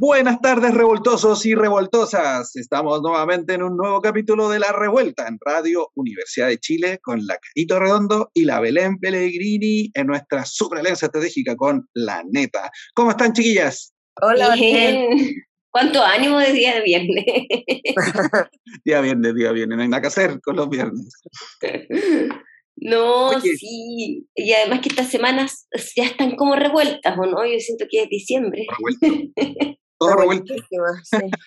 Buenas tardes, revoltosos y revoltosas. Estamos nuevamente en un nuevo capítulo de La Revuelta en Radio Universidad de Chile con la Carito Redondo y la Belén Pellegrini en nuestra superalianza estratégica con la Neta. ¿Cómo están, chiquillas? Hola, bien. ¿Cuánto ánimo de día de viernes? día viernes, día viernes. No hay nada que hacer con los viernes. No, sí. Y además que estas semanas ya están como revueltas, ¿o no? Yo siento que es diciembre. todo revuelto.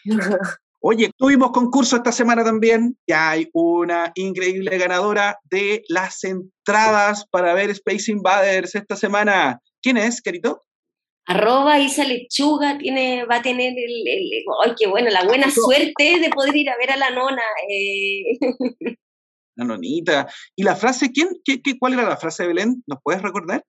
Oye, tuvimos concurso esta semana también. Ya hay una increíble ganadora de las entradas para ver Space Invaders esta semana. ¿Quién es, querido? Arroba Isa Lechuga tiene, va a tener el, ay, qué bueno, la buena suerte de poder ir a ver a la nona. Eh. La nonita. ¿Y la frase, quién, qué, qué, cuál era la frase de Belén? ¿Nos puedes recordar?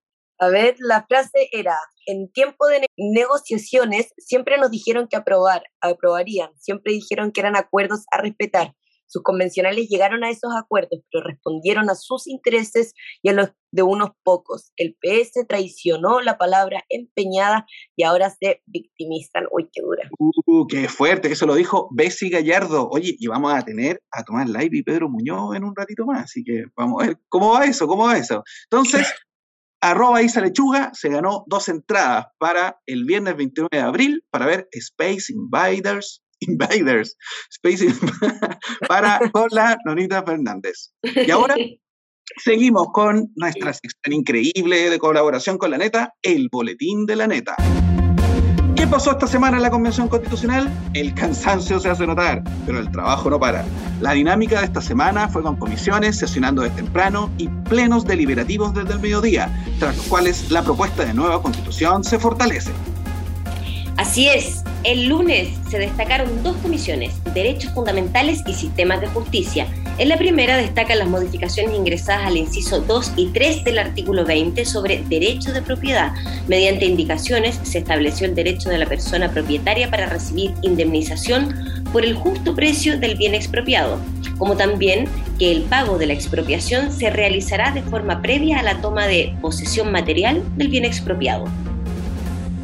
A ver, la frase era, en tiempo de negociaciones siempre nos dijeron que aprobar, aprobarían, siempre dijeron que eran acuerdos a respetar. Sus convencionales llegaron a esos acuerdos, pero respondieron a sus intereses y a los de unos pocos. El PS traicionó la palabra empeñada y ahora se victimizan. Uy, qué dura. Uh, qué fuerte, eso lo dijo Bessie Gallardo. Oye, y vamos a tener a Tomás Live y Pedro Muñoz en un ratito más, así que vamos a ver cómo va eso, cómo va eso. Entonces, arroba Isa Lechuga se ganó dos entradas para el viernes 29 de abril para ver Space Invaders, Invaders, Space para con la Nonita Fernández. Y ahora seguimos con nuestra sección increíble de colaboración con la neta, el boletín de la neta. ¿Qué pasó esta semana en la Convención Constitucional? El cansancio se hace notar, pero el trabajo no para. La dinámica de esta semana fue con comisiones sesionando desde temprano y plenos deliberativos desde el mediodía, tras los cuales la propuesta de nueva constitución se fortalece. Así es, el lunes se destacaron dos comisiones, Derechos Fundamentales y Sistemas de Justicia. En la primera destacan las modificaciones ingresadas al inciso 2 y 3 del artículo 20 sobre derecho de propiedad. Mediante indicaciones se estableció el derecho de la persona propietaria para recibir indemnización por el justo precio del bien expropiado, como también que el pago de la expropiación se realizará de forma previa a la toma de posesión material del bien expropiado.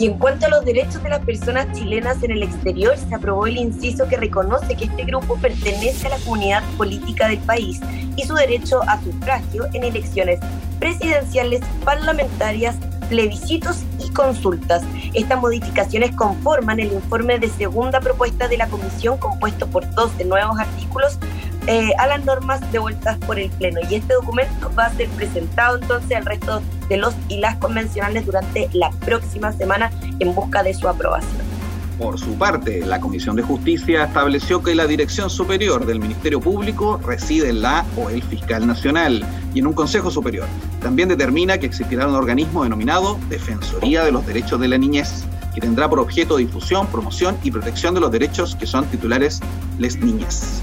Y en cuanto a los derechos de las personas chilenas en el exterior, se aprobó el inciso que reconoce que este grupo pertenece a la comunidad política del país y su derecho a sufragio en elecciones presidenciales, parlamentarias, plebiscitos y consultas. Estas modificaciones conforman el informe de segunda propuesta de la Comisión compuesto por dos de nuevos artículos eh, a las normas devueltas por el Pleno. Y este documento va a ser presentado entonces al resto de los y las convencionales durante la próxima semana en busca de su aprobación. Por su parte, la Comisión de Justicia estableció que la Dirección Superior del Ministerio Público reside en la o el Fiscal Nacional y en un Consejo Superior. También determina que existirá un organismo denominado Defensoría de los Derechos de la Niñez, que tendrá por objeto difusión, promoción y protección de los derechos que son titulares les niñas.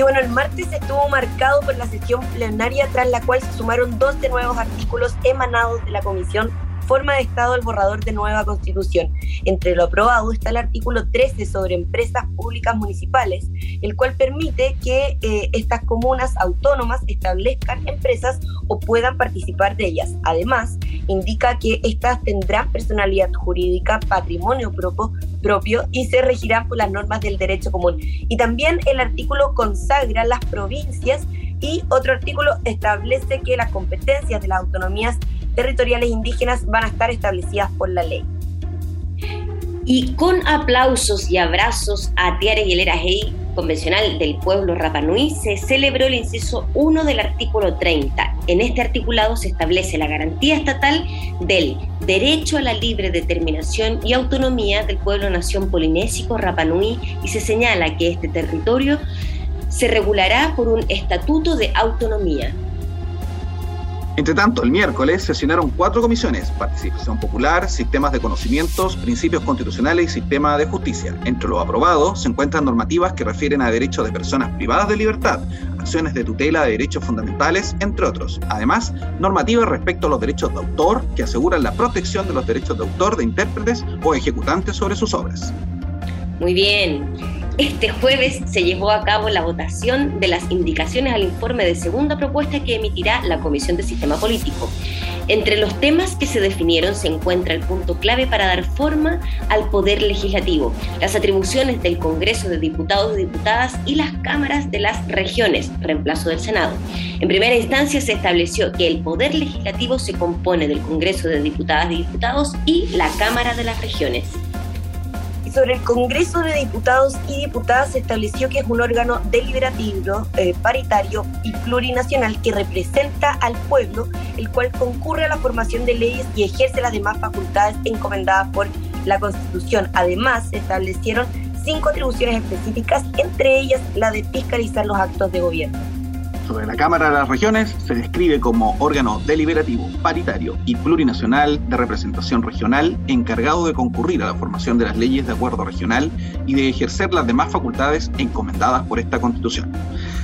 Y bueno, el martes estuvo marcado por la sesión plenaria tras la cual se sumaron dos de nuevos artículos emanados de la Comisión forma de Estado el borrador de nueva constitución. Entre lo aprobado está el artículo 13 sobre empresas públicas municipales, el cual permite que eh, estas comunas autónomas establezcan empresas o puedan participar de ellas. Además, indica que estas tendrán personalidad jurídica, patrimonio propio, propio y se regirán por las normas del derecho común. Y también el artículo consagra las provincias y otro artículo establece que las competencias de las autonomías territoriales indígenas van a estar establecidas por la ley. Y con aplausos y abrazos a Tiare Guilera Hey, convencional del pueblo Rapanui, se celebró el inciso 1 del artículo 30. En este articulado se establece la garantía estatal del derecho a la libre determinación y autonomía del pueblo nación polinésico Rapanui y se señala que este territorio se regulará por un estatuto de autonomía Entre tanto, el miércoles sesionaron cuatro comisiones, participación popular, sistemas de conocimientos, principios constitucionales y sistema de justicia. Entre lo aprobado se encuentran normativas que refieren a derechos de personas privadas de libertad, acciones de tutela de derechos fundamentales, entre otros. Además, normativas respecto a los derechos de autor que aseguran la protección de los derechos de autor de intérpretes o ejecutantes sobre sus obras. Muy bien. Este jueves se llevó a cabo la votación de las indicaciones al informe de segunda propuesta que emitirá la Comisión de Sistema Político. Entre los temas que se definieron se encuentra el punto clave para dar forma al poder legislativo, las atribuciones del Congreso de Diputados y Diputadas y las cámaras de las regiones, reemplazo del Senado. En primera instancia se estableció que el poder legislativo se compone del Congreso de Diputadas y Diputados y la Cámara de las Regiones sobre el Congreso de Diputados y Diputadas se estableció que es un órgano deliberativo, eh, paritario y plurinacional que representa al pueblo, el cual concurre a la formación de leyes y ejerce las demás facultades encomendadas por la Constitución. Además, se establecieron cinco atribuciones específicas, entre ellas la de fiscalizar los actos de gobierno de la Cámara de las Regiones se describe como órgano deliberativo, paritario y plurinacional de representación regional encargado de concurrir a la formación de las leyes de acuerdo regional y de ejercer las demás facultades encomendadas por esta Constitución.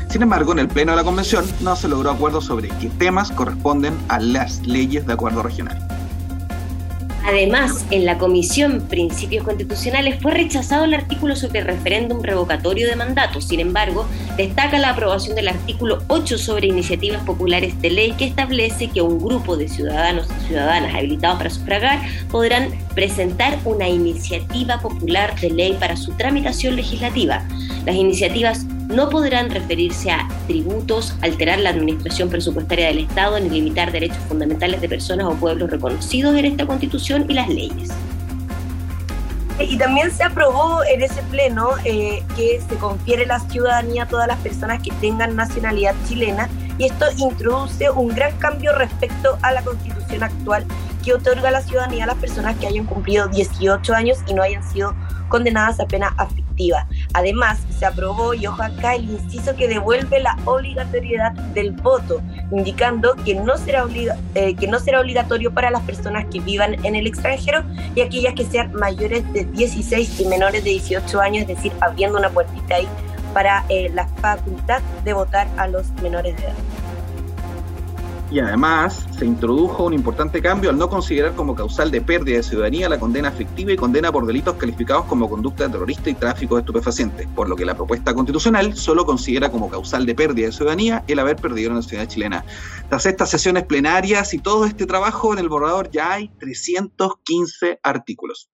Sin embargo, en el Pleno de la Convención no se logró acuerdo sobre qué temas corresponden a las leyes de acuerdo regional. Además, en la Comisión Principios Constitucionales fue rechazado el artículo sobre el referéndum revocatorio de mandato. Sin embargo, destaca la aprobación del artículo 8 sobre iniciativas populares de ley que establece que un grupo de ciudadanos y ciudadanas habilitados para sufragar podrán presentar una iniciativa popular de ley para su tramitación legislativa. Las iniciativas no podrán referirse a tributos, alterar la administración presupuestaria del Estado ni limitar derechos fundamentales de personas o pueblos reconocidos en esta Constitución y las leyes. Y también se aprobó en ese pleno eh, que se confiere la ciudadanía a todas las personas que tengan nacionalidad chilena y esto introduce un gran cambio respecto a la constitución actual que otorga la ciudadanía a las personas que hayan cumplido 18 años y no hayan sido condenadas a pena Además, se aprobó, y ojo acá, el inciso que devuelve la obligatoriedad del voto, indicando que no será, eh, que no será obligatorio para las personas que vivan en el extranjero y aquellas que sean mayores de 16 y menores de 18 años, es decir, abriendo una puertita ahí para eh, la facultad de votar a los menores de edad. Y además se introdujo un importante cambio al no considerar como causal de pérdida de ciudadanía la condena aflictiva y condena por delitos calificados como conducta terrorista y tráfico de estupefacientes, por lo que la propuesta constitucional solo considera como causal de pérdida de ciudadanía el haber perdido la nacionalidad chilena. Tras estas sesiones plenarias y todo este trabajo en el borrador ya hay 315 artículos.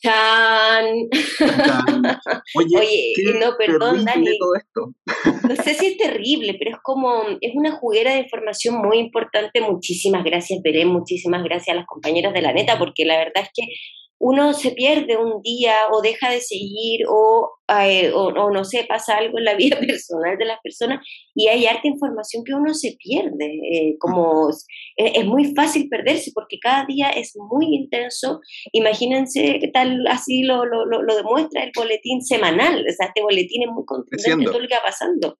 ¡Chan! Oye, no, perdón, Dani. No sé si es terrible, pero es como, es una juguera de información muy importante. Muchísimas gracias, Veré, muchísimas gracias a las compañeras de la neta, porque la verdad es que uno se pierde un día o deja de seguir o, eh, o, no sé, pasa algo en la vida personal de las personas y hay harta información que uno se pierde. Eh, como es, muy fácil perderse porque cada día es muy intenso. Imagínense qué tal así lo, lo, lo, demuestra el boletín semanal. O sea, este boletín es muy contundente todo lo que va pasando.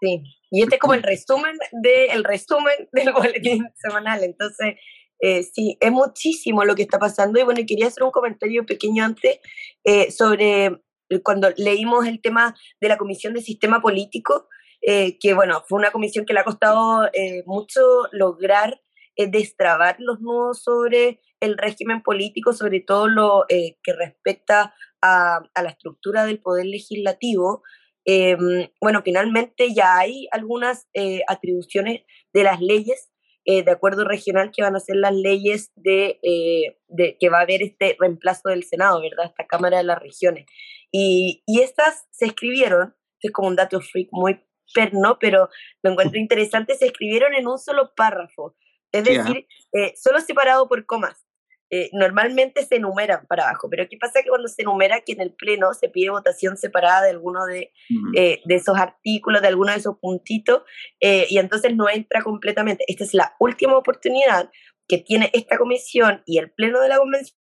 Sí, y este es como el resumen, de, el resumen del boletín semanal. Entonces, eh, sí, es muchísimo lo que está pasando. Y bueno, quería hacer un comentario pequeño antes eh, sobre cuando leímos el tema de la Comisión de Sistema Político, eh, que bueno, fue una comisión que le ha costado mucho lograr destrabar los nudos sobre el régimen político, sobre todo lo que respecta a, a, la estructura del poder legislativo. Em, bueno, finalmente ya hay algunas atribuciones de las leyes eh, de acuerdo regional que van a ser las leyes de, eh, de, que va a haber este reemplazo del Senado, ¿verdad? Esta Cámara de las Regiones. Y, y estas se escribieron, es como un dato freak muy perno, pero lo encuentro interesante, se escribieron en un solo párrafo, es decir, eh, solo separado por comas. Eh, normalmente se enumeran para abajo, pero ¿qué pasa que cuando se enumera que en el Pleno se pide votación separada de alguno de, eh, de esos artículos, de alguno de esos puntitos, eh, y entonces no entra completamente? Esta es la última oportunidad que tiene esta comisión y el Pleno de la Convención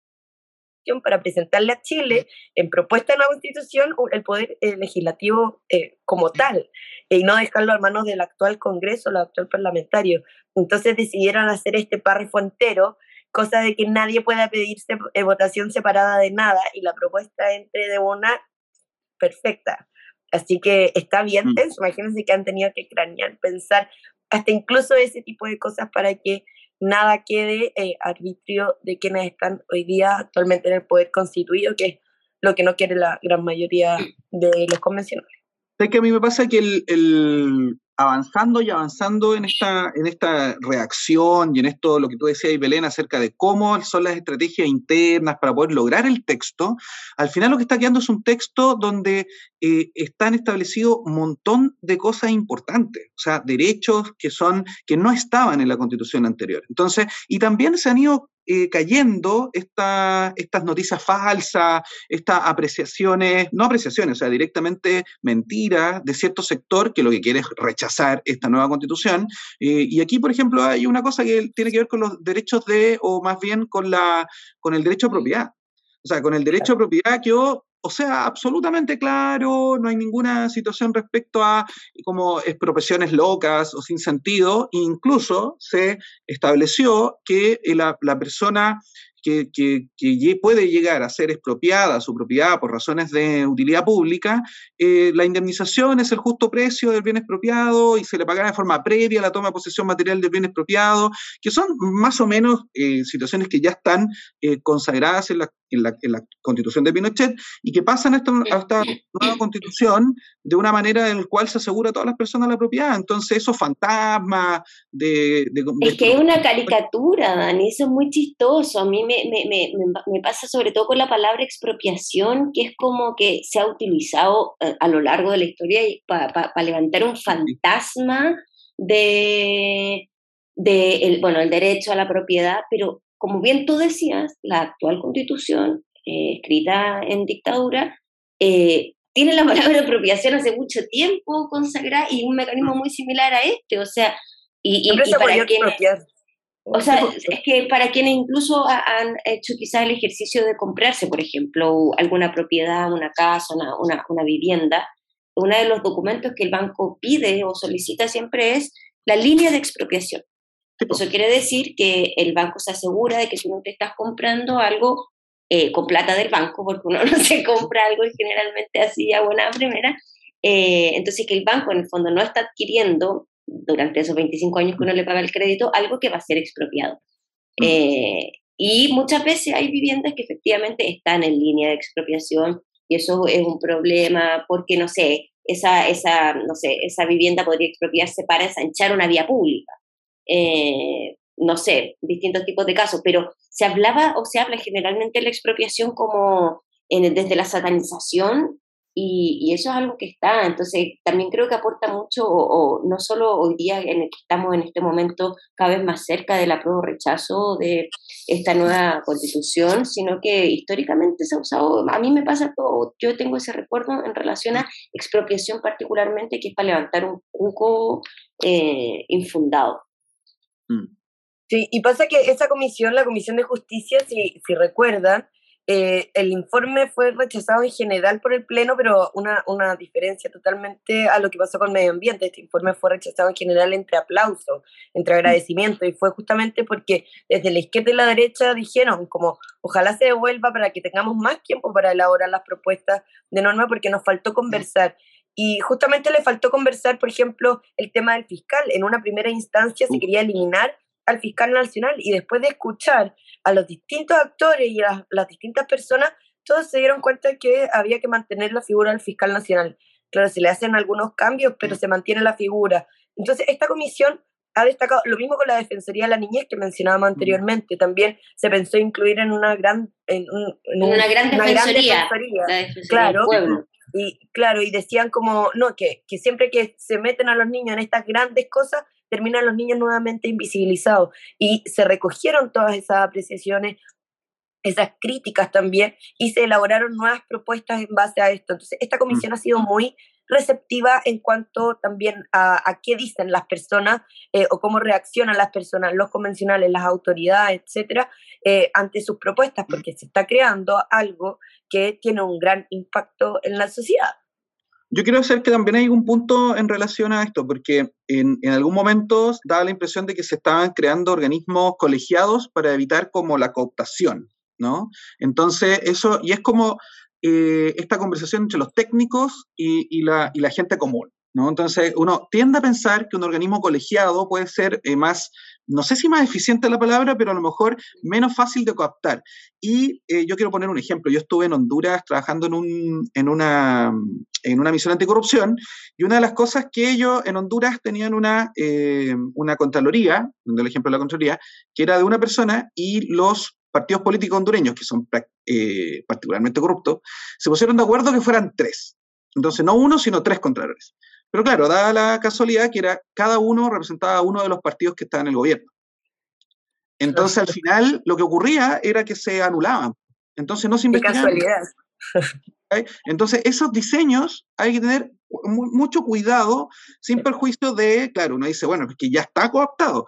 para presentarle a Chile en propuesta de nueva Constitución el poder eh, legislativo eh, como tal y no dejarlo a manos del actual Congreso, el actual parlamentario. Entonces decidieron hacer este párrafo entero, cosa de que nadie pueda pedirse votación separada de nada y la propuesta entre de una perfecta. Así que está bien mm. Imagínense que han tenido que cranear, pensar hasta incluso ese tipo de cosas para que nada quede eh, arbitrio de quienes están hoy día actualmente en el poder constituido, que es lo que no quiere la gran mayoría de los convencionales. Es que a mí me pasa que el, avanzando y avanzando en esta, en esta reacción y en esto, lo que tú decías, Belén, acerca de cómo son las estrategias internas para poder lograr el texto, al final lo que está quedando es un texto donde eh, están establecidos un montón de cosas importantes, o sea, derechos que son, que no estaban en la constitución anterior. Entonces, y también se han ido eh, cayendo esta, estas noticias falsas, estas apreciaciones, no apreciaciones, o sea, directamente mentiras de cierto sector que lo que quiere es rechazar esta nueva constitución. Eh, y aquí, por ejemplo, hay una cosa que tiene que ver con los derechos de, o más bien con, la, con el derecho a propiedad. O sea, con el derecho a propiedad que yo o sea, absolutamente claro, no hay ninguna situación respecto a como expropiaciones locas o sin sentido, incluso se estableció que la, la persona que, puede llegar a ser expropiada su propiedad por razones de utilidad pública, eh, la indemnización es el justo precio del bien expropiado y se le pagará de forma previa la toma de posesión material del bien expropiado, que son más o menos eh, situaciones que ya están eh, consagradas en la, en, la, constitución de Pinochet y que pasan a esta, nueva constitución de una manera en la cual se asegura a todas las personas la propiedad. Entonces, esos fantasmas de... es que es una caricatura, Dani, eso es muy chistoso. A mí me me, pasa sobre todo con la palabra expropiación, que es como que se ha utilizado eh, a, lo largo de la historia para levantar un fantasma de, de el, bueno, el derecho a la propiedad, pero como bien tú decías, la actual constitución, eh, escrita en dictadura, eh, tiene la palabra apropiación hace mucho tiempo consagrada y un mecanismo muy similar a este, o sea, y, y, para quienes, o sea, es que para quienes incluso han hecho quizás el ejercicio de comprarse, por ejemplo, alguna propiedad, una casa, una, una, una vivienda, uno de los documentos que el banco pide o solicita siempre es la línea de expropiación. Eso quiere decir que el banco se asegura de que si no te estás comprando algo eh, con plata del banco, porque uno no se compra algo generalmente así a buena primera, eh, entonces que el banco en el fondo no está adquiriendo durante esos 25 años que uno le paga el crédito, algo que va a ser expropiado. Eh, y muchas veces hay viviendas que efectivamente están en línea de expropiación y eso es un problema porque, no sé, esa, esa, no sé, esa vivienda podría expropiarse para ensanchar una vía pública. Eh, no sé, distintos tipos de casos, pero se hablaba o se habla generalmente de la expropiación como en, desde la satanización y, eso es algo que está, entonces también creo que aporta mucho, o, no solo hoy día en el que estamos en este momento cada vez más cerca del apruebo rechazo de esta nueva constitución, sino que históricamente se ha usado, a mí me pasa todo, yo tengo ese recuerdo en relación a expropiación particularmente, que es para levantar un cuco eh, infundado. Mm. Sí, y pasa que esa comisión, la Comisión de Justicia, si, si recuerdan, eh, el informe fue rechazado en general por el Pleno, pero una, una diferencia totalmente a lo que pasó con medio ambiente. Este informe fue rechazado en general entre aplausos, entre agradecimiento, y fue justamente porque desde la izquierda y la derecha dijeron como ojalá se devuelva para que tengamos más tiempo para elaborar las propuestas de norma porque nos faltó conversar. Y justamente le faltó conversar, por ejemplo, el tema del fiscal. En una primera instancia se quería eliminar al fiscal nacional y después de escuchar a los distintos actores y a las, distintas personas, todos se dieron cuenta que había que mantener la figura del fiscal nacional. Claro, se le hacen algunos cambios, pero se mantiene la figura. Entonces, esta comisión ha destacado, lo mismo con la Defensoría de la Niñez que mencionábamos anteriormente, también se pensó incluir en una gran... En, una, gran defensoría, claro, Y claro, y decían como, no, que, que siempre que se meten a los niños en estas grandes cosas, terminan los niños nuevamente invisibilizados. Y se recogieron todas esas apreciaciones, esas críticas también, y se elaboraron nuevas propuestas en base a esto. Entonces, esta comisión ha sido muy receptiva en cuanto también a, qué dicen las personas eh, o cómo reaccionan las personas, los convencionales, las autoridades, etcétera, eh, ante sus propuestas, porque se está creando algo que tiene un gran impacto en la sociedad. Yo quiero hacer que también hay un punto en relación a esto, porque en, en algún momento daba la impresión de que se estaban creando organismos colegiados para evitar como la cooptación, ¿no? Entonces, eso, y es como eh, esta conversación entre los técnicos y, la, y la gente común, ¿no? Entonces, uno tiende a pensar que un organismo colegiado puede ser eh, más, no sé si más eficiente la palabra, pero a lo mejor menos fácil de cooptar. Y eh, yo quiero poner un ejemplo. Yo estuve en Honduras trabajando en, un, en, una, en una misión anticorrupción y una de las cosas que ellos en Honduras tenían una, eh, una contraloría, el ejemplo de la contraloría, que era de una persona y los partidos políticos hondureños, que son particularmente corruptos, se pusieron de acuerdo que fueran tres. Entonces, no uno, sino tres contralores. Pero claro, dada la casualidad que era cada uno representaba a uno de los partidos que estaban en el gobierno. Entonces, al final, lo que ocurría era que se anulaban. Entonces, no se investigaban. casualidad. Entonces, esos diseños hay que tener mucho cuidado, sin perjuicio de, claro, uno dice, bueno, es que ya está cooptado.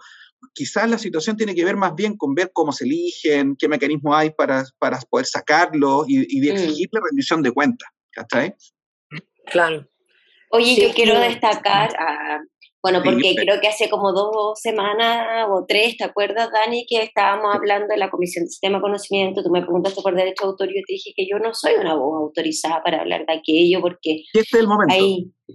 Quizás la situación tiene que ver más bien con ver cómo se eligen, qué mecanismo hay para, para poder sacarlo y, y de mm. exigirle rendición de cuentas. ¿Cachai? Claro. Oye, yo quiero destacar, bueno, porque creo que hace como dos semanas o tres, ¿te acuerdas, Dani, que estábamos hablando de la Comisión de Sistema de Conocimiento? Tú me preguntaste por derecho de autor y yo te dije que yo no soy una voz autorizada para hablar de aquello, porque... Este es el momento.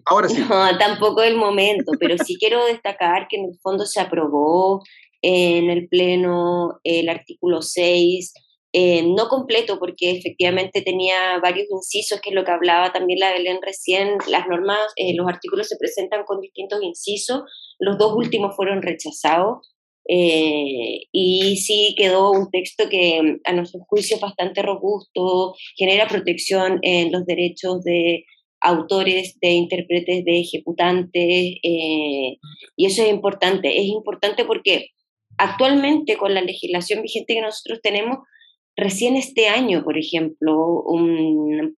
Ahora sí. No, tampoco el momento, pero sí quiero destacar que en el fondo se aprobó en el Pleno el artículo 6 eh, no completo, porque efectivamente tenía varios incisos, que es lo que hablaba también la Belén recién. Las normas, eh, los artículos se presentan con distintos incisos, los dos últimos fueron rechazados. Eh, y sí quedó un texto que a nuestro juicio es bastante robusto, genera protección en los derechos de autores, de intérpretes, de ejecutantes, y eso es importante. Es importante porque actualmente con la legislación vigente que nosotros tenemos, Recién este año, por ejemplo,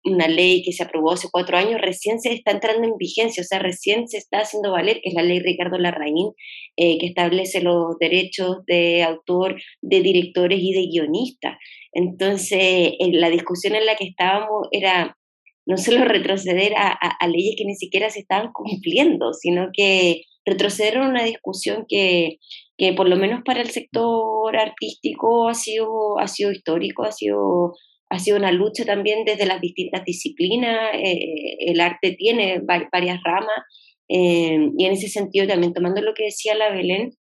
una ley que se aprobó hace cuatro años, recién se está entrando en vigencia, o sea, recién se está haciendo valer, que es la ley Ricardo Larraín, eh, que establece los derechos de autor, de directores y de guionistas. Entonces, la discusión en la que estábamos era no solo retroceder a, a leyes que ni siquiera se estaban cumpliendo, sino que retroceder en una discusión que, que por lo menos para el sector artístico ha sido, ha sido histórico, ha sido, ha sido una lucha también desde las distintas disciplinas. Eh, el arte tiene varias ramas eh, y en ese sentido también tomando lo que decía la Belén,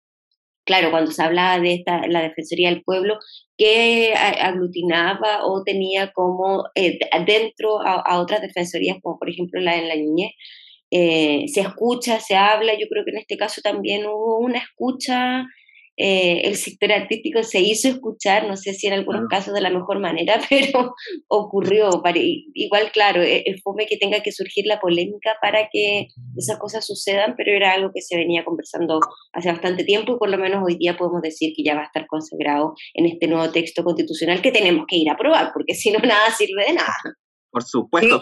claro, cuando se hablaba de esta, la Defensoría del Pueblo, que aglutinaba o tenía como eh, dentro a, otras defensorías, como por ejemplo la de la niñez, eh, se escucha, se habla, yo creo que en este caso también hubo una escucha, eh, el sector artístico se hizo escuchar, no sé si en algunos casos de la mejor manera, pero ocurrió. Igual, claro, es fome que tenga que surgir la polémica para que esas cosas sucedan, pero era algo que se venía conversando hace bastante tiempo y por lo menos hoy día podemos decir que ya va a estar consagrado en este nuevo texto constitucional que tenemos que ir a aprobar, porque si no, nada sirve de nada. Por supuesto.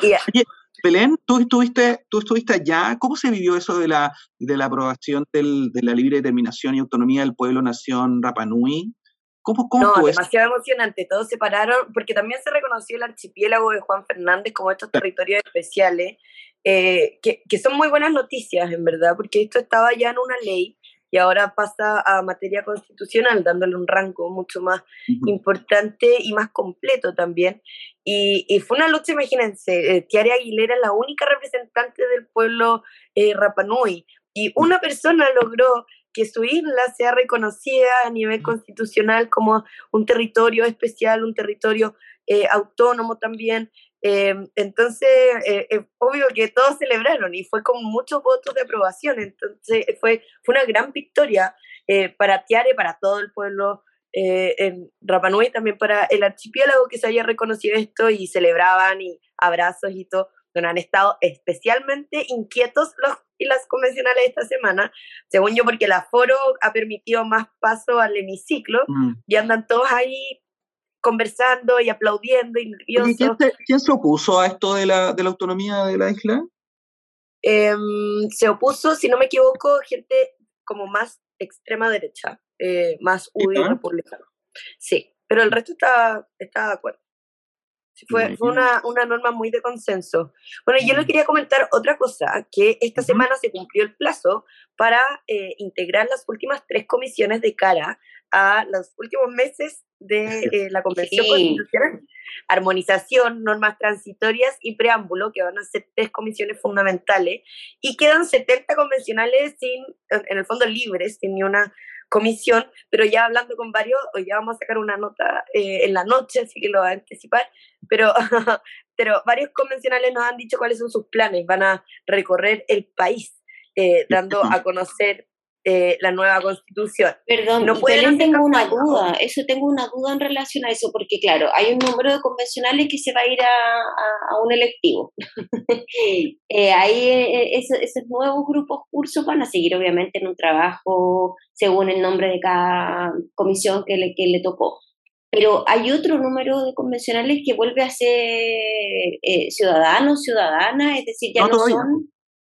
Belén, ¿tú estuviste, tú estuviste allá. ¿Cómo se vivió eso de la, de la aprobación del, de la libre determinación y autonomía del pueblo-nación Rapanui? ¿Cómo, cómo no, demasiado emocionante. Todos se pararon, porque también se reconoció el archipiélago de Juan Fernández como estos territorios especiales, eh, que, que son muy buenas noticias, en verdad, porque esto estaba ya en una ley y ahora pasa a materia constitucional, dándole un rango mucho más importante y más completo también. Y, y fue una lucha, imagínense, eh, Tiare Aguilera es la única representante del pueblo eh, Rapanui, y una persona logró que su isla sea reconocida a nivel constitucional como un territorio especial, un territorio eh, autónomo también, Em, entonces, eh, es obvio que todos celebraron y fue con muchos votos de aprobación. Entonces, fue, fue una gran victoria eh, para Tiare, para todo el pueblo eh, en Rapanui, también para el archipiélago que se haya reconocido esto y celebraban y abrazos y todo. Donde han estado especialmente inquietos los y las convencionales esta semana, según yo, porque el aforo ha permitido más paso al hemiciclo mm. y andan todos ahí conversando y aplaudiendo y nerviosos. ¿quién, se, opuso a esto de la, de la autonomía de la isla? Em, se opuso, si no me equivoco, gente como más extrema derecha, eh, más UDI republicano. Sí, pero el resto está, está de acuerdo. Fue, fue una, una, norma muy de consenso. Bueno, yo les quería comentar otra cosa, que esta semana se cumplió el plazo para eh, integrar las últimas tres comisiones de cara a los últimos meses de eh, la Convención Constitucional. Armonización, normas transitorias y preámbulo, que van a ser tres comisiones fundamentales, y quedan 70 convencionales sin, en el fondo libres, sin ni una comisión, pero ya hablando con varios, hoy ya vamos a sacar una nota eh, en la noche, así que lo voy a anticipar, pero, pero varios convencionales nos han dicho cuáles son sus planes, van a recorrer el país, eh, dando a conocer eh, la nueva constitución. Perdón, no pueden tengo una duda, eso tengo una duda en relación a eso, porque claro, hay un número de convencionales que se va a ir a, un electivo. eh, ahí eh, esos, nuevos grupos cursos van a seguir obviamente en un trabajo según el nombre de cada comisión que le, que le tocó. Pero hay otro número de convencionales que vuelve a ser eh, ciudadanos, ciudadanas, es decir, ya no son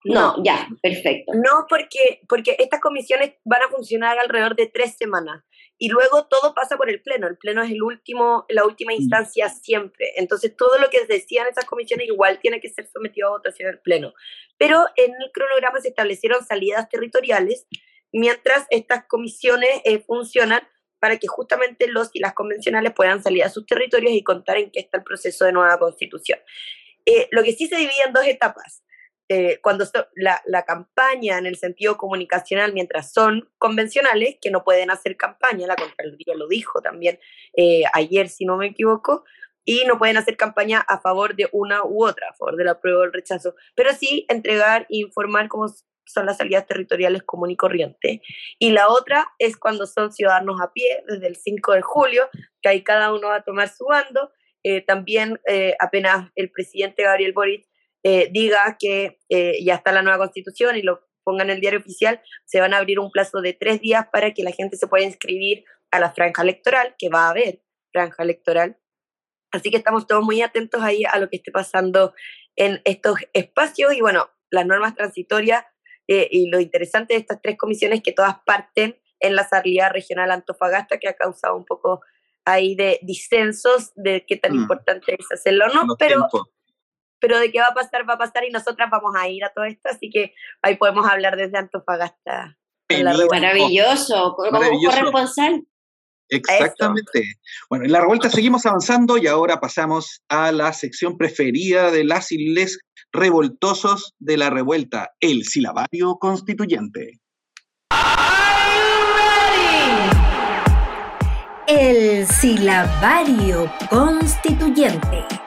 no, ya, perfecto. No, porque, porque estas comisiones van a funcionar alrededor de tres semanas y luego todo pasa por el Pleno. El Pleno es el último, la última mm. instancia siempre. Entonces, todo lo que decían esas comisiones igual tiene que ser sometido a votación el Pleno. Pero en el cronograma se establecieron salidas territoriales mientras estas comisiones eh, funcionan para que justamente los y las convencionales puedan salir a sus territorios y contar en qué está el proceso de nueva constitución. Eh, lo que sí se divide en dos etapas. Eh, cuando la, la, campaña en el sentido comunicacional, mientras son convencionales, que no pueden hacer campaña, la Contraloría lo dijo también eh, ayer, si no me equivoco, y no pueden hacer campaña a favor de una u otra, a favor de la prueba o el rechazo, pero sí entregar e informar cómo son las salidas territoriales común y corriente. Y la otra es cuando son ciudadanos a pie, desde el 5 de julio, que ahí cada uno va a tomar su bando. Eh, también apenas el presidente Gabriel Boric eh, diga que eh, ya está la nueva constitución y lo ponga en el diario oficial, se van a abrir un plazo de tres días para que la gente se pueda inscribir a la franja electoral, que va a haber franja electoral. Así que estamos todos muy atentos ahí a lo que esté pasando en estos espacios y bueno, las normas transitorias eh, y lo interesante de estas tres comisiones que todas parten en la salida regional Antofagasta, que ha causado un poco ahí de disensos de qué tan mm. importante es hacerlo o no, pero pero de qué va a pasar, va a pasar y nosotras vamos a ir a todo esto, así que ahí podemos hablar desde Antofagasta. Maravilloso, como corresponsal. Exactamente. Bueno, en la revuelta seguimos avanzando y ahora pasamos a la sección preferida de las y revoltosos de la revuelta, el silabario constituyente. El silabario constituyente.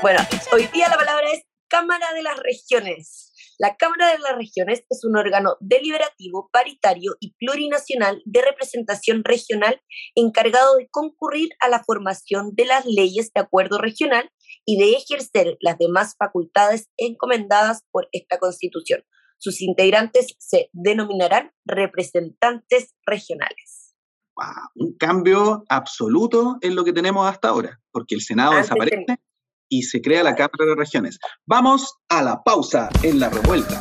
Bueno, hoy día la palabra es Cámara de las Regiones. La Cámara de las Regiones es un órgano deliberativo, paritario y plurinacional de representación regional encargado de concurrir a la formación de las leyes de acuerdo regional y de ejercer las demás facultades encomendadas por esta Constitución. Sus integrantes se denominarán representantes regionales. un cambio absoluto en lo que tenemos hasta ahora, porque el Senado desaparece y se crea la Cámara de Regiones. Vamos a la pausa en la revuelta.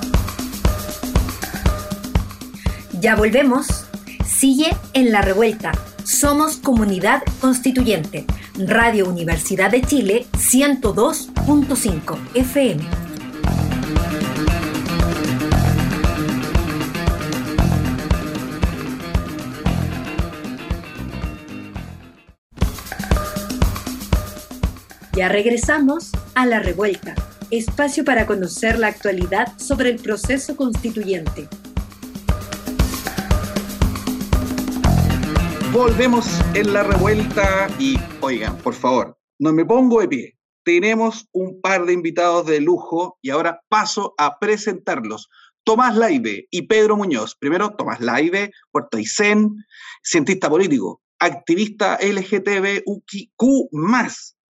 Ya volvemos. Sigue en la revuelta. Somos comunidad constituyente. Radio Universidad de Chile 102.5 FM. Ya regresamos a La Revuelta, espacio para conocer la actualidad sobre el proceso constituyente. Volvemos en La Revuelta y, oigan, por favor, no me pongo de pie. Tenemos un par de invitados de lujo y ahora paso a presentarlos. Tomás Laibe y Pedro Muñoz. Primero, Tomás Laibe, Puerto Aysén, cientista político, activista LGTBQ+,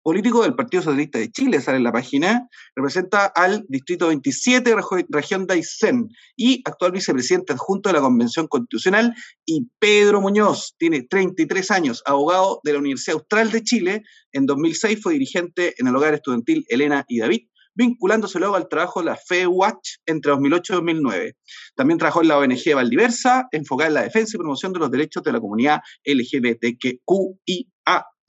político del Partido Socialista de Chile, sale en la página, representa al Distrito 27, región de Aysén, y actual vicepresidente adjunto de la Convención Constitucional, y Pedro Muñoz, tiene 33 años, abogado de la Universidad Austral de Chile, en 2006 fue dirigente en el hogar estudiantil Elena y David, vinculándose luego al trabajo de la FEWatch entre 2008 y 2009. También trabajó en la ONG Valdiversa, enfocada en la defensa y promoción de los derechos de la comunidad LGBTQIA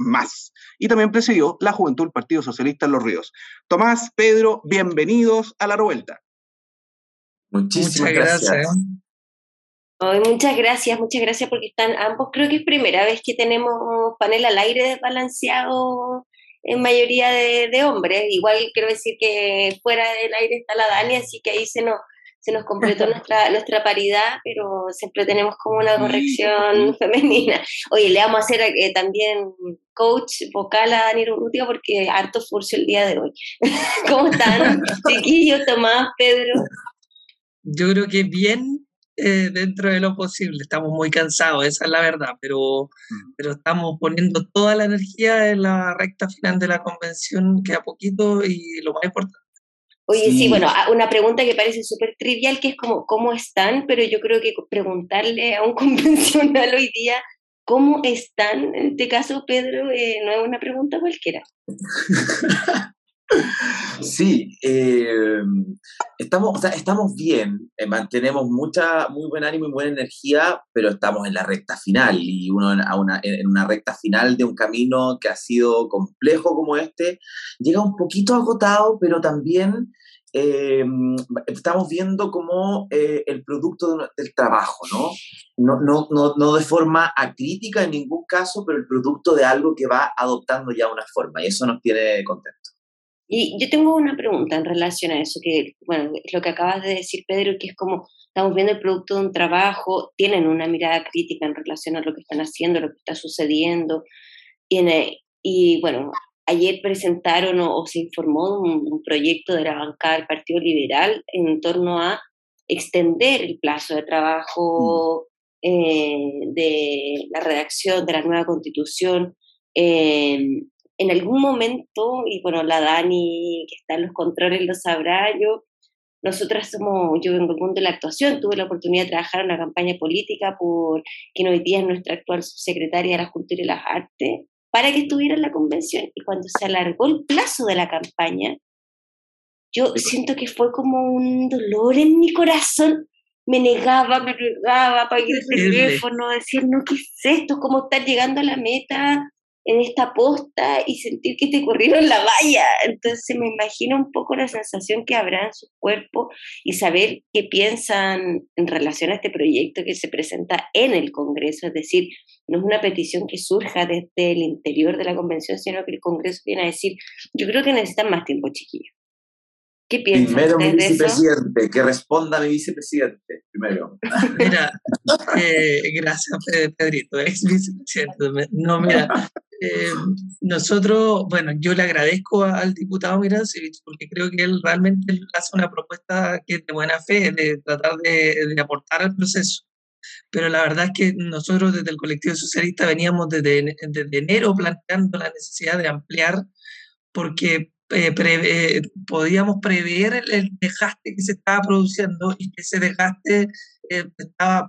más. Y también presidió la Juventud del Partido Socialista en Los Ríos. Tomás, Pedro, bienvenidos a la revuelta. Muchísimas gracias. muchas gracias, muchas gracias porque están ambos, creo que es primera vez que tenemos panel al aire desbalanceado en mayoría de, hombres. Igual quiero decir que fuera del aire está la Dani, así que ahí se nos, se nos completó nuestra, nuestra paridad, pero siempre tenemos como una corrección femenina. Oye, le vamos a hacer eh, también coach vocal a Dani Urrutia porque harto furcio el día de hoy. ¿Cómo están, chiquillos, Tomás, Pedro? Yo creo que bien, eh, dentro de lo posible. Estamos muy cansados, esa es la verdad, pero, mm. pero estamos poniendo toda la energía en la recta final de la convención, que a poquito y lo más importante. Oye, sí, bueno, una pregunta que parece súper trivial, que es como, ¿cómo están? Pero yo creo que preguntarle a un convencional hoy día, ¿cómo están? En este caso, Pedro, eh, no es una pregunta cualquiera. Sí, eh, estamos, estamos bien, eh, mantenemos mucha, muy buen ánimo y buena energía, pero estamos en la recta final y uno en una, en una recta final de un camino que ha sido complejo como este, llega un poquito agotado, pero también eh, estamos viendo como el producto del trabajo, ¿no? No, no, no, no de forma acrítica en ningún caso, pero el producto de algo que va adoptando ya una forma y eso nos tiene contentos. Y yo tengo una pregunta en relación a eso, que, bueno, es lo que acabas de decir, Pedro, que es como estamos viendo el producto de un trabajo, tienen una mirada crítica en relación a lo que están haciendo, lo que está sucediendo. Y, y bueno, ayer presentaron o, se informó un, un, proyecto de la bancada del Partido Liberal en torno a extender el plazo de trabajo mm. eh, de la redacción de la nueva constitución. Eh, en algún momento, y bueno, la Dani que está en los controles lo sabrá, yo, nosotras somos, yo vengo del mundo de la actuación, tuve la oportunidad de trabajar en una campaña política por quien hoy día es nuestra actual subsecretaria de la Cultura y las Artes, para que estuviera en la convención. Y cuando se alargó el plazo de la campaña, yo siento que fue como un dolor en mi corazón. Me negaba, me negaba, apagué el teléfono, decir, no, ¿qué es esto? ¿Cómo estar llegando a la meta? En esta posta y sentir que te corrieron la valla. Entonces me imagino un poco la sensación que habrá en su cuerpo y saber qué piensan en relación a este proyecto que se presenta en el Congreso. Es decir, no es una petición que surja desde el interior de la convención, sino que el Congreso viene a decir, yo creo que necesitan más tiempo, chiquillos. ¿Qué piensas? Primero mi vicepresidente, que responda mi vicepresidente, primero. Mira, eh, gracias Pedrito, ex vicepresidente. No, mira, eh, nosotros, bueno, yo le agradezco al diputado Mirasevich porque creo que él realmente hace una propuesta que de buena fe, de tratar de, aportar al proceso. Pero la verdad es que nosotros desde el colectivo socialista veníamos desde, desde enero planteando la necesidad de ampliar porque eh, podíamos prever el, desgaste que se estaba produciendo y que ese desgaste eh,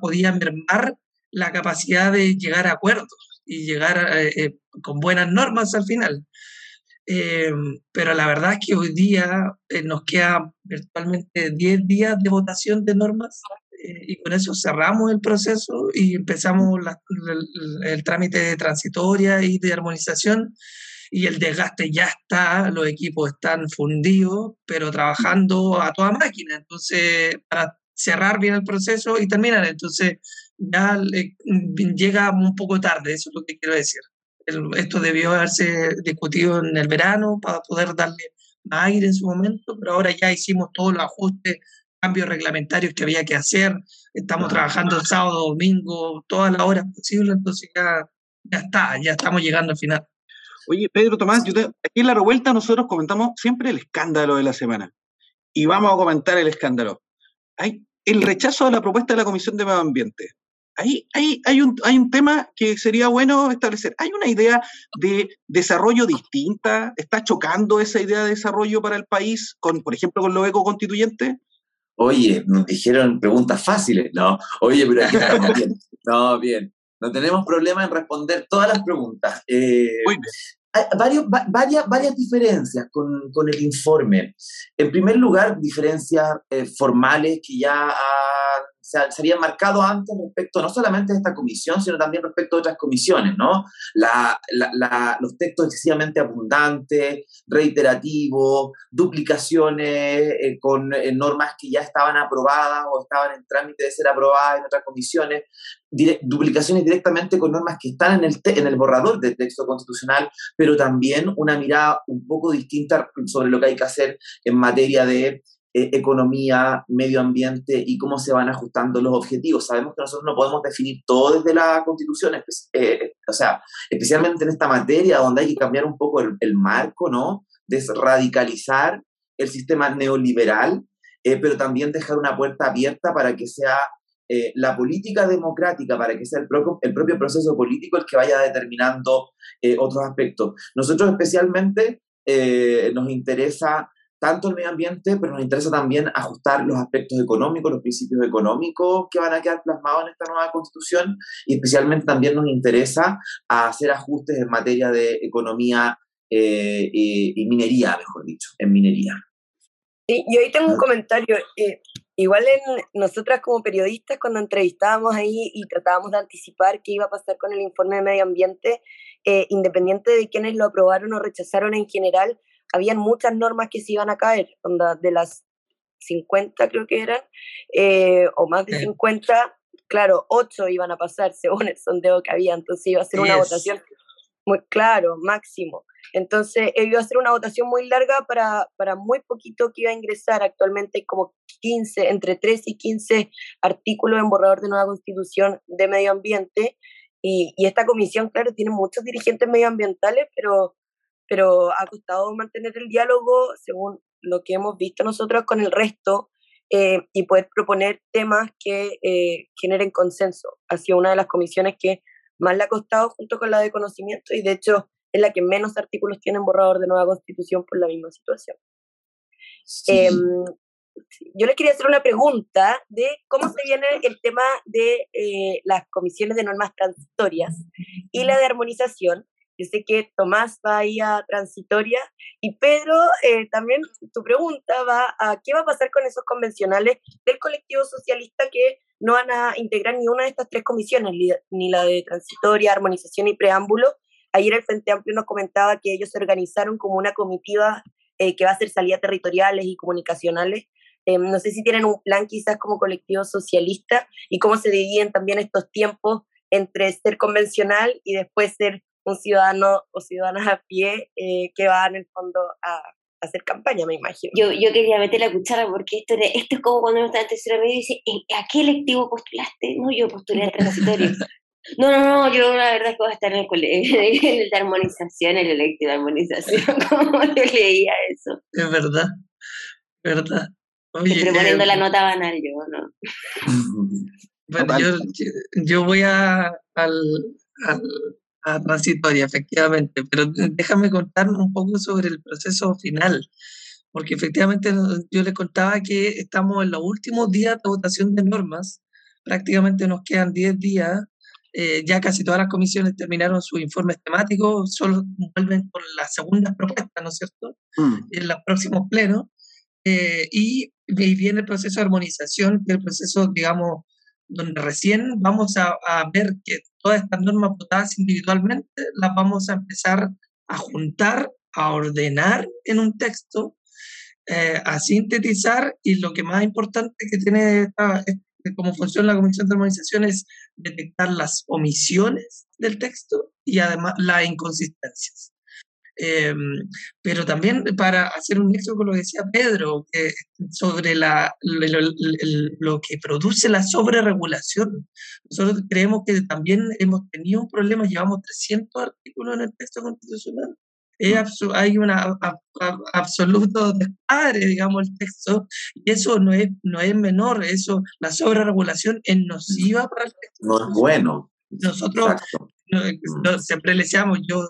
podía mermar la capacidad de llegar a acuerdos y llegar eh, con buenas normas al final. pero la verdad es que hoy día nos queda virtualmente 10 días de votación de normas y con eso cerramos el proceso y empezamos el, el, trámite de transitoria y de armonización y el desgaste ya está, los equipos están fundidos, pero trabajando a toda máquina, entonces para cerrar bien el proceso y terminar, entonces ya llega un poco tarde, eso es lo que quiero decir. esto debió haberse discutido en el verano para poder darle más aire en su momento, pero ahora ya hicimos todos los ajustes, cambios reglamentarios que había que hacer, estamos trabajando el sábado, domingo, todas las horas posibles, entonces ya, ya está, ya estamos llegando al final. Oye, Pedro Tomás, aquí en la revuelta nosotros comentamos siempre el escándalo de la semana. Y vamos a comentar el escándalo. Hay el rechazo a la propuesta de la Comisión de Medio Ambiente. Ahí, ahí hay, un, hay un tema que sería bueno establecer. ¿Hay una idea de desarrollo distinta? ¿Está chocando esa idea de desarrollo para el país, con, por ejemplo, con los ecoconstituyentes? Oye, nos dijeron preguntas fáciles. No, oye, pero aquí estamos bien. No, bien. No tenemos problema en responder todas las preguntas. Eh, Muy bien hay varios, varias, varias diferencias con, con, el informe. En primer lugar, diferencias eh, formales que ya se, habían marcado antes respecto no solamente de esta comisión, sino también respecto a otras comisiones, ¿no? La, la, los textos excesivamente abundantes, reiterativos, duplicaciones eh, con eh, normas que ya estaban aprobadas o estaban en trámite de ser aprobadas en otras comisiones, duplicaciones directamente con normas que están en el, en el borrador del texto constitucional, pero también una mirada un poco distinta sobre lo que hay que hacer en materia de eh, economía, medio ambiente y cómo se van ajustando los objetivos. Sabemos que nosotros no podemos definir todo desde la constitución, eh, o sea, especialmente en esta materia donde hay que cambiar un poco el, marco, ¿no? Desradicalizar el sistema neoliberal, eh, pero también dejar una puerta abierta para que sea eh, la política democrática para que sea el, el, propio proceso político el que vaya determinando eh, otros aspectos. Nosotros especialmente eh, nos interesa tanto el medio ambiente, pero nos interesa también ajustar los aspectos económicos, los principios económicos que van a quedar plasmados en esta nueva constitución y especialmente también nos interesa hacer ajustes en materia de economía y minería, mejor dicho, en minería. Sí, y ahí tengo un comentario. Igual en nosotras como periodistas cuando entrevistábamos ahí y tratábamos de anticipar qué iba a pasar con el informe de medio ambiente, eh, independiente de quienes lo aprobaron o rechazaron en general, habían muchas normas que se iban a caer, de las 50 creo que eran, eh, o más de 50, claro, 8 iban a pasar según el sondeo que había, entonces iba a ser una votación muy claro, máximo. Entonces, iba a ser una votación muy larga para, para muy poquito que iba a ingresar. Actualmente hay como 15, entre 3 y 15 artículos en borrador de nueva constitución de medio ambiente. Y, y esta comisión, claro, tiene muchos dirigentes medioambientales, pero, pero ha costado mantener el diálogo, según lo que hemos visto nosotros, con el resto. Eh, y poder proponer temas que eh, generen consenso. Ha sido una de las comisiones que más le ha costado junto con la de conocimiento y de hecho es la que menos artículos tiene en borrador de nueva constitución por la misma situación. Em, yo les quería hacer una pregunta de cómo se viene el tema de eh, las comisiones de normas transitorias y la de armonización. Yo sé que Tomás va ahí a transitoria y Pedro, eh, también tu pregunta va a qué va a pasar con esos convencionales del colectivo socialista que no van a integrar ni una de estas tres comisiones, ni la de transitoria, armonización y preámbulo. Ayer el Frente Amplio nos comentaba que ellos se organizaron como una comitiva eh, que va a hacer salidas territoriales y comunicacionales. Eh, no sé si tienen un plan quizás como colectivo socialista y cómo se dividen también estos tiempos entre ser convencional y después ser un ciudadano o ciudadana a pie eh, que va en el fondo a, hacer campaña, me imagino. Yo, yo quería meter la cuchara porque esto, esto es como cuando uno está en tercero medio y dice, ¿a qué electivo postulaste? No, yo postulé al transitorio. No, no, no, yo la verdad es que voy a estar en el, en el de armonización, el electivo de armonización, como yo leía eso. Es verdad, verdad. Oye, poniendo la eh, nota banal yo, ¿no? Bueno, yo, yo voy a, al, al transitoria, efectivamente, pero déjame contar un poco sobre el proceso final, porque efectivamente yo le contaba que estamos en los últimos días de votación de normas, prácticamente nos quedan 10 días, eh, ya casi todas las comisiones terminaron sus informes temáticos, solo vuelven con las segundas propuestas, ¿no es cierto?, mm. en los próximos plenos, eh, y, y viene el proceso de armonización, que es el proceso, digamos, donde recién vamos a, a, ver que todas estas normas votadas individualmente las vamos a empezar a juntar, a ordenar en un texto, eh, a sintetizar y lo que más importante que tiene esta, este, cómo funciona la Comisión de Armonización es detectar las omisiones del texto y además las inconsistencias. Em, pero también para hacer un nexo con lo que decía Pedro, sobre la, lo, que produce la sobreregulación. Nosotros creemos que también hemos tenido un problema, llevamos 300 artículos en el texto constitucional hay un absoluto despadre, digamos, el texto, y eso no es, no es menor, eso, la sobreregulación es nociva para el texto. No es bueno. Nosotros mm. siempre le decíamos, yo eh,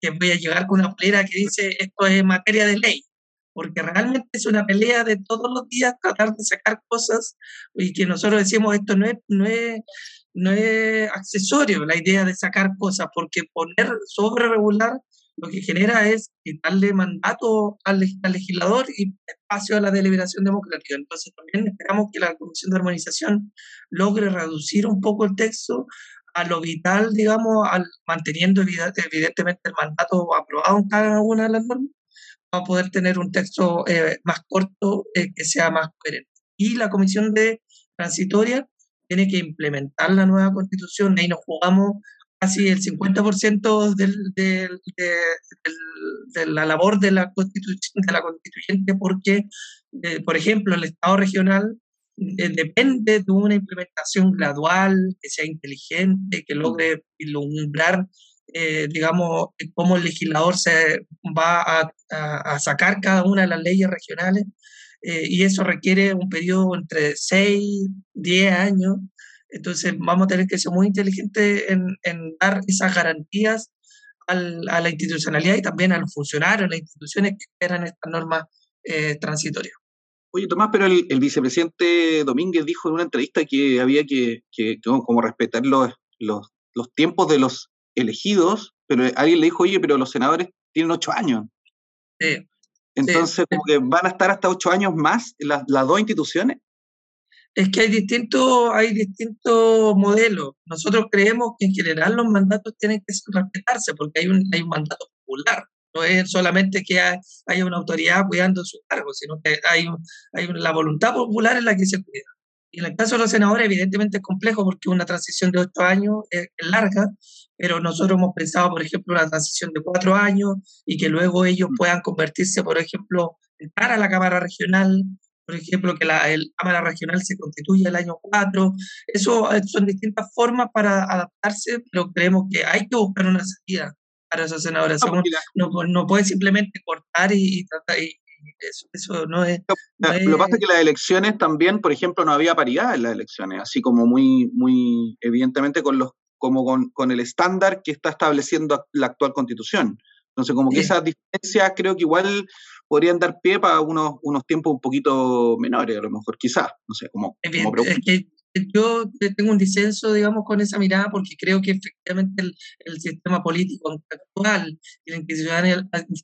que voy a llegar con una plera que dice esto es materia de ley, porque realmente es una pelea de todos los días tratar de sacar cosas y que nosotros decimos esto no es, no es, no es accesorio la idea de sacar cosas, porque poner sobre regular lo que genera es darle mandato al, legislador y espacio a la deliberación democrática. Entonces también esperamos que la Comisión de Armonización logre reducir un poco el texto a lo vital, digamos, al, manteniendo evidentemente el mandato aprobado en cada una de las normas, para poder tener un texto eh, más corto eh, que sea más coherente. Y la Comisión de Transitoria tiene que implementar la nueva constitución, ahí nos jugamos casi el 50% del, del, de la labor de la, de la constituyente porque, eh, por ejemplo, el Estado regional depende de una implementación gradual, que sea inteligente, que logre ilumbrar, eh, digamos, cómo el legislador se va a, sacar cada una de las leyes regionales. y eso requiere un periodo entre 6, 10 años entonces vamos a tener que ser muy inteligentes en, dar esas garantías a la institucionalidad y también a los funcionarios, a las instituciones que esperan estas normas eh, transitorias. Oye, Tomás, pero el, vicepresidente Domínguez dijo en una entrevista que había que, como respetar los, los, tiempos de los elegidos, pero alguien le dijo, oye, pero los senadores tienen ocho años. Sí, Entonces, como que van a estar hasta ocho años más las, las dos instituciones es que hay distintos, hay distintos modelos. Nosotros creemos que en general los mandatos tienen que respetarse porque hay un, hay un mandato popular. No es solamente que haya una autoridad cuidando su cargo, sino que hay, hay la voluntad popular en la que se cuida. Y en el caso de los senadores, evidentemente es complejo porque una transición de ocho años es, larga, pero nosotros hemos pensado, por ejemplo, una transición de cuatro años y que luego ellos mm. puedan convertirse, por ejemplo, entrar a la Cámara Regional por ejemplo, que la el Cámara Regional se constituya el año 4. Eso eh, son distintas formas para adaptarse, pero creemos que hay que buscar una salida para esos senadores. No, no, puede simplemente cortar y, tratar. Y, eso, no es, Lo que pasa es que las elecciones también, por ejemplo, no había paridad en las elecciones, así como muy, muy evidentemente con los como con, con el estándar que está estableciendo la actual constitución. Entonces, como que esas diferencias creo que igual podrían dar pie para unos, unos tiempos un poquito menores, a lo mejor, quizás, no sé, como... como es que yo tengo un disenso, digamos, con esa mirada porque creo que efectivamente el, el sistema político actual y la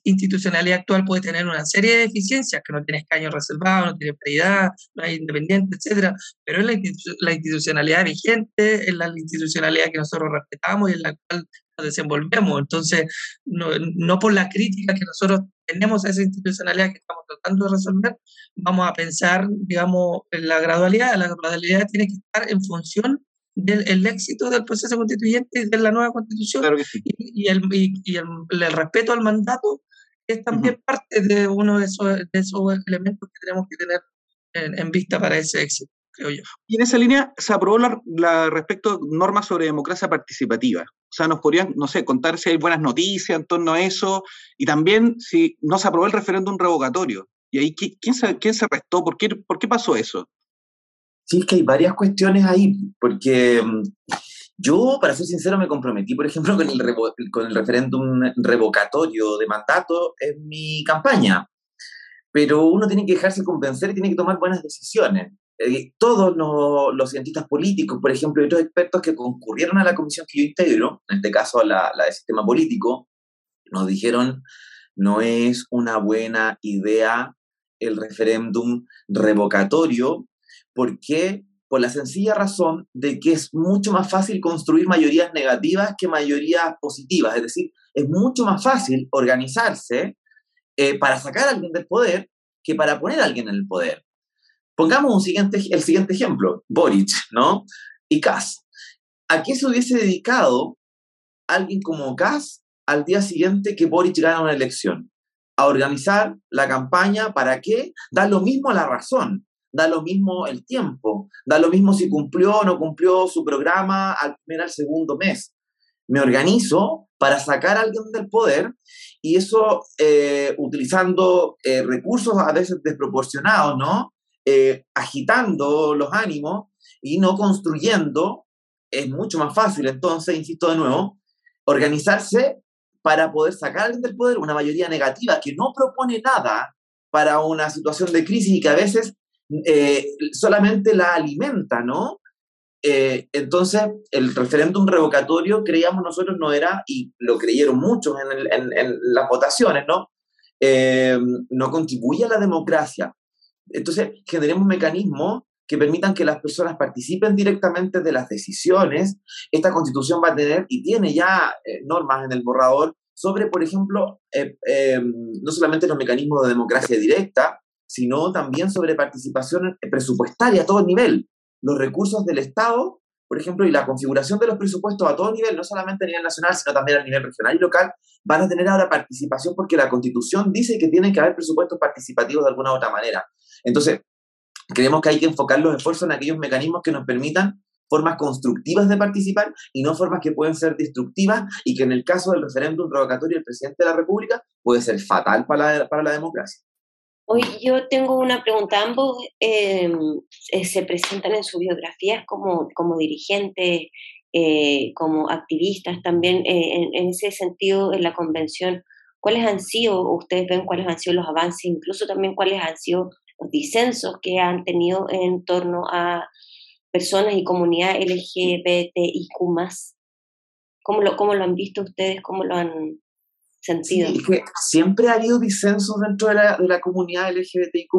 institucionalidad, actual puede tener una serie de deficiencias, que no tiene escaños reservados, no tiene prioridad, no hay independiente, etcétera, pero es la, la institucionalidad vigente, es la institucionalidad que nosotros respetamos y en la cual desenvolvemos. Entonces, no, no, por la crítica que nosotros tenemos a esa institucionalidad que estamos tratando de resolver, vamos a pensar, digamos, en la gradualidad. La gradualidad tiene que estar en función del éxito del proceso constituyente y de la nueva constitución y, el, y, el, respeto al mandato es también parte de uno de esos, de esos, elementos que tenemos que tener en, en vista para ese éxito. Y en esa línea se aprobó la, respecto a normas sobre democracia participativa. O sea, nos podrían, no sé, contar si hay buenas noticias en torno a eso y también si no se aprobó el referéndum revocatorio. ¿Y ahí quién se, quién se restó? ¿Por qué, ¿Por qué pasó eso? Sí, es que hay varias cuestiones ahí, porque mm, yo, para ser sincero, me comprometí, por ejemplo, con el, con el referéndum revocatorio de mandato en mi campaña. Pero uno tiene que dejarse convencer y tiene que tomar buenas decisiones. Eh, todos los, cientistas políticos, por ejemplo, y otros expertos que concurrieron a la comisión que yo integro, en este caso la, la sistema político, nos dijeron, no es una buena idea el referéndum revocatorio, porque por la sencilla razón de que es mucho más fácil construir mayorías negativas que mayorías positivas. Es decir, es mucho más fácil organizarse eh, para sacar a alguien del poder que para poner a alguien en el poder. Pongamos un siguiente, el siguiente ejemplo, Boric, ¿no? Y Kass. ¿A qué se hubiese dedicado alguien como Kass al día siguiente que Boric gana una elección? A organizar la campaña, ¿para qué? Da lo mismo la razón, da lo mismo el tiempo, da lo mismo si cumplió o no cumplió su programa al primer al segundo mes. me organizo para sacar a alguien del poder y eso eh, utilizando eh, recursos a veces desproporcionados, ¿no? Eh, agitando los ánimos y no construyendo, es mucho más fácil entonces, insisto de nuevo, organizarse para poder sacar del poder, una mayoría negativa que no propone nada para una situación de crisis y que a veces solamente la alimenta, ¿no? Eh, entonces, el referéndum revocatorio, creíamos nosotros, no era, y lo creyeron muchos en, las votaciones, ¿no? Eh, no contribuye a la democracia. Entonces, generemos mecanismos que permitan que las personas participen directamente de las decisiones. Esta constitución va a tener y tiene ya eh, normas en el borrador sobre, por ejemplo, no solamente los mecanismos de democracia directa, sino también sobre participación presupuestaria a todo nivel los recursos del Estado, por ejemplo, y la configuración de los presupuestos a todo nivel, no solamente a nivel nacional, sino también a nivel regional y local, van a tener ahora participación porque la Constitución dice que tienen que haber presupuestos participativos de alguna u otra manera. Entonces, creemos que hay que enfocar los esfuerzos en aquellos mecanismos que nos permitan formas constructivas de participar y no formas que pueden ser destructivas y que en el caso del referéndum revocatorio del presidente de la República puede ser fatal para para la democracia. Hoy yo tengo una pregunta. Ambos em, eh, se presentan en sus biografías como, como dirigentes, eh, como activistas también. Eh, en, ese sentido, en la convención, ¿cuáles han sido, ustedes ven cuáles han sido los avances, incluso también cuáles han sido disensos que han tenido en torno a personas y comunidad LGBTIQ? ¿Cómo lo, ¿Cómo lo han visto ustedes? ¿Cómo lo han sentido. siempre ha habido disensos dentro de la, de la comunidad LGBTIQ.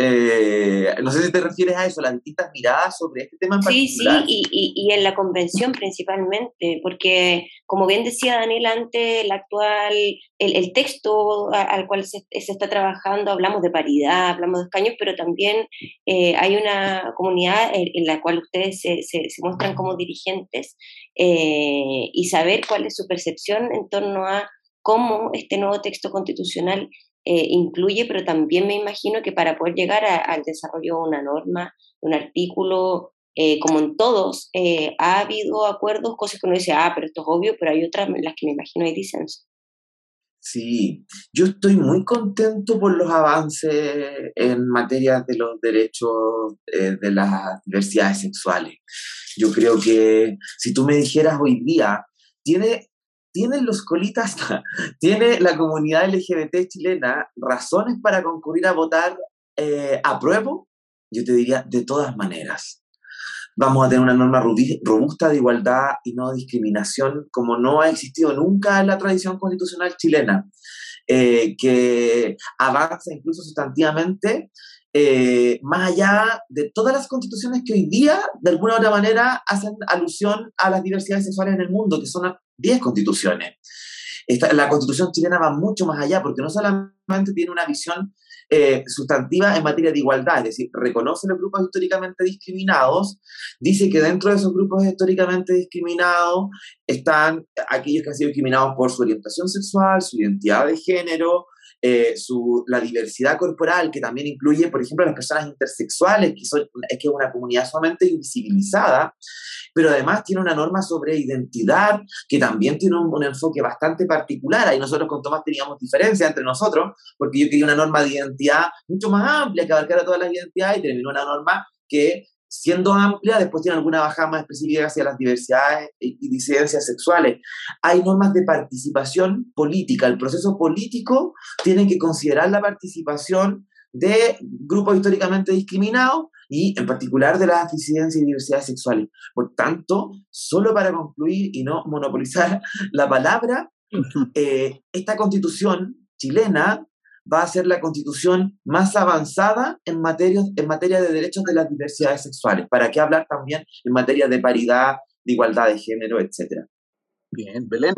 Eh, no sé si te refieres a eso, las distintas miradas sobre este tema en sí, particular. Sí, y, y, en la convención principalmente, porque como bien decía Daniel antes, el actual, el, el texto al cual se, se, está trabajando, hablamos de paridad, hablamos de escaños, pero también eh, hay una comunidad en, la cual ustedes se, se, se muestran como dirigentes eh, y saber cuál es su percepción en torno a cómo este nuevo texto constitucional eh, incluye, pero también me imagino que para poder llegar al desarrollo de una norma, un artículo, eh, como en todos, eh, ha habido acuerdos, cosas que uno dice, ah, pero esto es obvio, pero hay otras en las que me imagino hay disenso. Sí, yo estoy muy contento por los avances en materia de los derechos de las diversidades sexuales. Yo creo que si tú me dijeras hoy día, tiene ¿tienen los colitas, tiene la comunidad LGBT chilena razones para concurrir a votar eh, a prueba? Yo te diría, de todas maneras. Vamos a tener una norma robusta de igualdad y no discriminación como no ha existido nunca en la tradición constitucional chilena, eh, que avanza incluso sustantivamente eh, más allá de todas las constituciones que hoy día, de alguna otra manera, hacen alusión a las diversidades sexuales en el mundo, que son 10 constituciones. La constitución chilena va mucho más allá, porque no solamente tiene una visión eh, sustantiva en materia de igualdad, es decir, reconoce los grupos históricamente discriminados, dice que dentro de esos grupos históricamente discriminados están aquellos que han sido discriminados por su orientación sexual, su identidad de género, eh, su, la diversidad corporal, que también incluye, por ejemplo, las personas intersexuales, que, son, es que es una comunidad sumamente invisibilizada, pero además tiene una norma sobre identidad que también tiene un, enfoque bastante particular. Ahí nosotros con Tomás teníamos diferencia entre nosotros, porque yo quería una norma de identidad mucho más amplia que abarcara todas las identidades y terminó una norma que siendo amplia, después tiene alguna bajada más específica hacia las diversidades y disidencias sexuales. Hay normas de participación política. El proceso político tiene que considerar la participación de grupos históricamente discriminados y en particular de las disidencias y diversidades sexuales. Por tanto, solo para concluir y no monopolizar la palabra, eh, esta constitución chilena va a ser la constitución más avanzada en materia, en materia de derechos de las diversidades sexuales. ¿Para qué hablar también en materia de paridad, de igualdad de género, etcétera? Bien, Belén.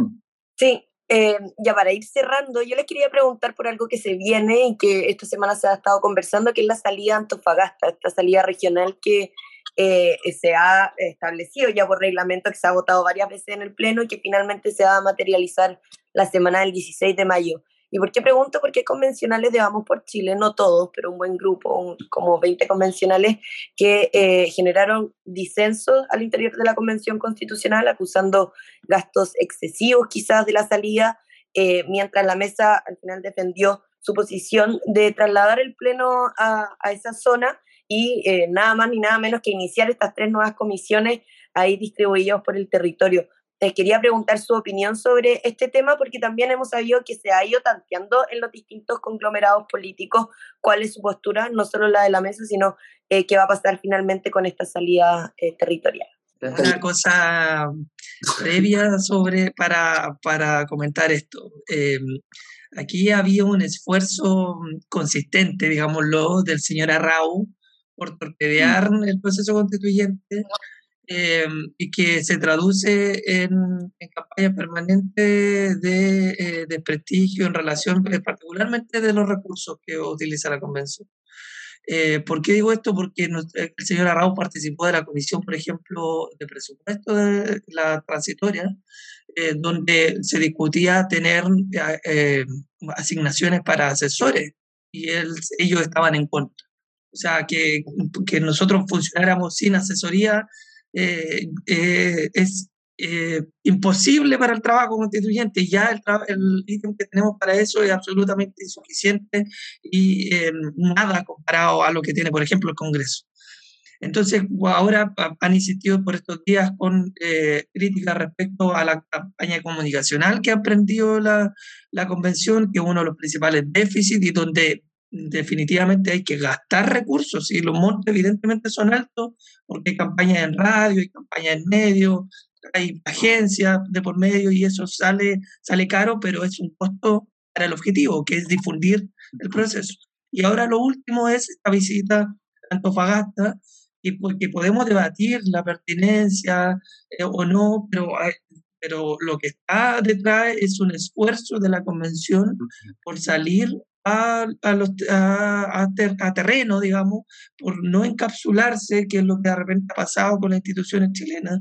Sí, eh, ya para ir cerrando, yo les quería preguntar por algo que se viene y que esta semana se ha estado conversando, que es la salida Antofagasta, esta salida regional que eh, se ha establecido ya por reglamento, que se ha votado varias veces en el Pleno y que finalmente se va a materializar la semana del 16 de mayo. ¿Y por qué pregunto? Porque hay convencionales de Vamos por Chile, no todos, pero un buen grupo, como 20 convencionales, que eh, generaron disensos al interior de la Convención Constitucional, acusando gastos excesivos quizás de la salida, eh, mientras la mesa al final defendió su posición de trasladar el Pleno a, a esa zona y eh, nada más ni nada menos que iniciar estas tres nuevas comisiones ahí distribuidas por el territorio. Eh, quería preguntar su opinión sobre este tema porque también hemos sabido que se ha ido tanteando en los distintos conglomerados políticos cuál es su postura, no solo la de la mesa, sino eh, qué va a pasar finalmente con esta salida eh, territorial. Una cosa previa sobre, para, para comentar esto. Em, aquí había un esfuerzo consistente, digámoslo, del señor Arrau por torpedear el proceso constituyente Em, y que se traduce en, en campañas permanentes de eh, en relación eh, particularmente de los recursos que utiliza la convención. Eh, ¿Por qué digo esto? Porque el señor Arrau participó de la comisión, por ejemplo, de presupuesto de la transitoria, donde se discutía tener asignaciones para asesores y ellos estaban en contra. O sea, que, que nosotros funcionáramos sin asesoría eh, eh, es eh, imposible para el trabajo constituyente. Ya el, ítem que tenemos para eso es absolutamente insuficiente y nada comparado a lo que tiene, por ejemplo, el Congreso. Entonces, ahora han insistido por estos días con críticas respecto a la campaña comunicacional que ha emprendido la, la convención, que es uno de los principales déficits y donde definitivamente hay que gastar recursos y los montos evidentemente son altos porque hay campañas en radio, hay campañas en medio, hay agencias de por medio y eso sale, sale caro, pero es un costo para el objetivo, que es difundir el proceso. Y ahora lo último es esta visita a Antofagasta, y porque podemos debatir la pertinencia eh, o no, pero, pero lo que está detrás es un esfuerzo de la convención por salir a, a, los, a, a, terreno, digamos, por no encapsularse, que es lo que de repente ha pasado con las instituciones chilenas.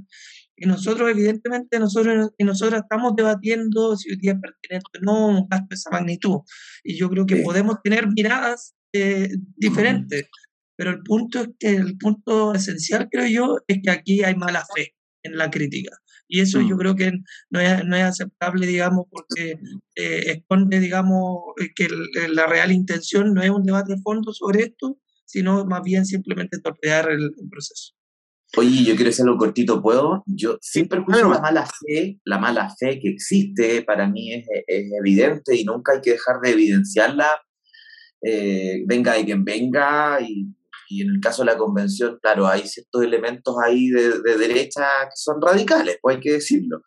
Y nosotros, evidentemente, nosotros y nosotros estamos debatiendo si hoy día es pertinente o no un gasto de esa magnitud. Y yo creo que podemos tener miradas eh, diferentes. Pero el punto es que el punto esencial, creo yo, es que aquí hay mala fe en la crítica. Y eso yo mm. creo que no es, no es aceptable, digamos, porque eh, esconde, digamos, eh, que la real intención no es un debate de fondo sobre esto, sino más bien simplemente torpedear el, proceso. Oye, yo quiero hacerlo cortito, ¿puedo? Yo, sin perjuicio la mala fe, la mala fe que existe para mí es, es evidente y nunca hay que dejar de evidenciarla, eh, venga de quien venga, y y en el caso de la convención, claro, hay ciertos elementos ahí de, derecha que son radicales, pues hay que decirlo.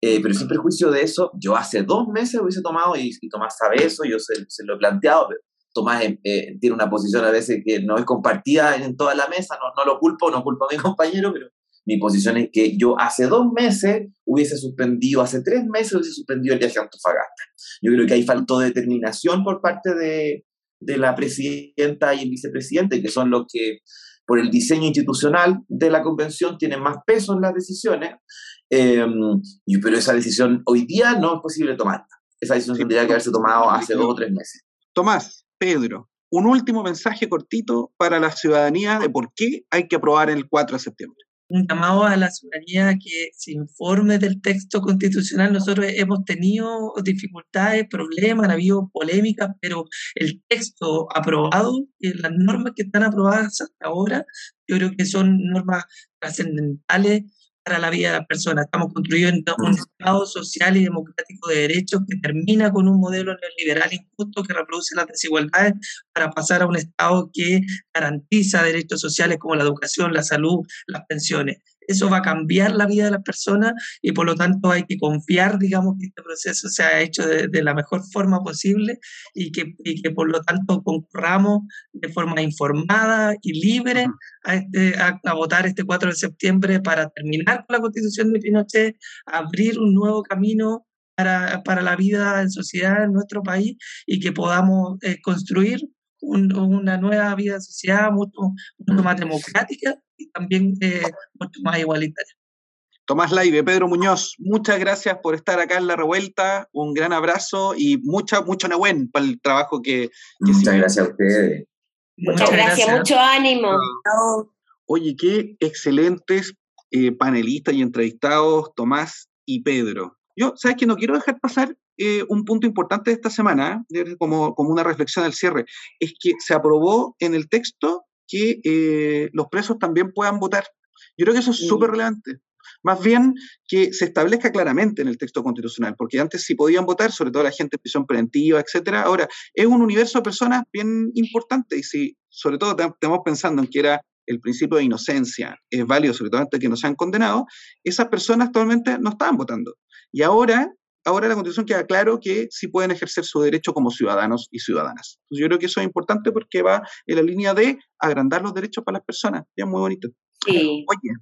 Eh, pero sin perjuicio de eso, yo hace dos meses hubiese tomado, y, Tomás sabe eso, yo se, lo he planteado, pero Tomás eh, eh, tiene una posición a veces que no es compartida en toda la mesa, no, no lo culpo, no culpo a mi compañero, pero mi posición es que yo hace dos meses hubiese suspendido, hace tres meses hubiese suspendido el viaje a Antofagasta. Yo creo que ahí faltó determinación por parte de, de la presidenta y el vicepresidente, que son los que por el diseño institucional de la convención tienen más peso en las decisiones, y, pero esa decisión hoy día no es posible tomarla. Esa decisión tendría que haberse tomado hace dos o tres meses. Tomás, Pedro, un último mensaje cortito para la ciudadanía de por qué hay que aprobar el 4 de septiembre un llamado a la ciudadanía que se informe del texto constitucional. Nosotros hemos tenido dificultades, problemas, ha habido polémicas, pero el texto aprobado, las normas que están aprobadas hasta ahora, yo creo que son normas trascendentales para la vida de la persona. Estamos construyendo un Estado social y democrático de derechos que termina con un modelo neoliberal injusto que reproduce las desigualdades para pasar a un Estado que garantiza derechos sociales como la educación, la salud, las pensiones eso va a cambiar la vida de las personas y por lo tanto hay que confiar, digamos, que este proceso se ha hecho de, la mejor forma posible y que, y que, por lo tanto concurramos de forma informada y libre a, este, a, votar este 4 de septiembre para terminar con la constitución de Pinochet, abrir un nuevo camino para, para, la vida en sociedad en nuestro país y que podamos eh, construir una nueva vida social mucho, mucho más democrática y también eh, mucho más igualitaria. Tomás Laive, Pedro Muñoz, muchas gracias por estar acá en La Revuelta, un gran abrazo y mucha, mucho Nahuen para el trabajo que... muchas gracias a ustedes. Muchas, gracias, mucho ánimo. Oye, qué excelentes eh, panelistas y entrevistados Tomás y Pedro. Yo, ¿sabes que No quiero dejar pasar eh, un punto importante de esta semana, ¿eh? como, como una reflexión al cierre, es que se aprobó en el texto que los presos también puedan votar. Yo creo que eso es súper relevante. Más bien que se establezca claramente en el texto constitucional, porque antes sí podían votar, sobre todo la gente en prisión preventiva, etcétera. Ahora, es un universo de personas bien importante y si, sobre todo, estamos pensando en que era el principio de inocencia es válido, sobre todo antes que no sean condenados, esas personas actualmente no estaban votando. Y ahora, ahora la Constitución queda claro que sí pueden ejercer su derecho como ciudadanos y ciudadanas. yo creo que eso es importante porque va en la línea de agrandar los derechos para las personas. es muy bonito. Sí. Oye,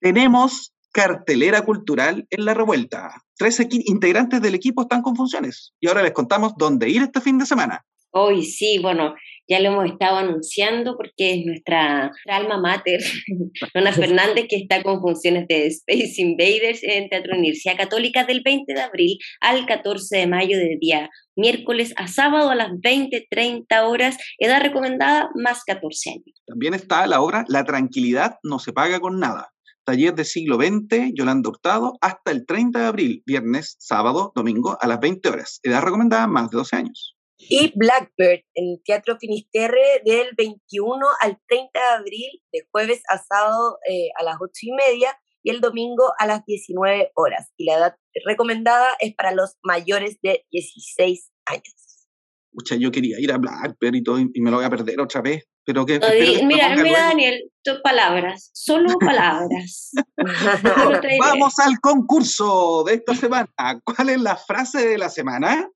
tenemos cartelera cultural en la revuelta. Tres integrantes del equipo están con funciones y ahora les contamos dónde ir este fin de semana. Hoy sí, bueno, ya lo hemos estado anunciando porque es nuestra, alma mater, Dona Fernández, que está con funciones de Space Invaders en Teatro Universidad Católica del 20 de abril al 14 de mayo del día miércoles a sábado a las 20-30 horas, edad recomendada más 14 años. También está la obra La tranquilidad no se paga con nada, taller de siglo XX, Yolanda Hurtado, hasta el 30 de abril, viernes, sábado, domingo, a las 20 horas. Edad recomendada, más de 12 años. Y Blackbird, en el Teatro Finisterre, del 21 al 30 de abril, de jueves a sábado eh, a las 8 y media y el domingo a las 19 horas. Y la edad recomendada es para los mayores de 16 años. Mucha, yo quería ir a Blackbird y todo, y me lo voy a perder otra vez. Pero que, mira, mira, Daniel, palabras, solo palabras. Vamos al concurso de esta semana. ¿Cuál es la frase de la semana?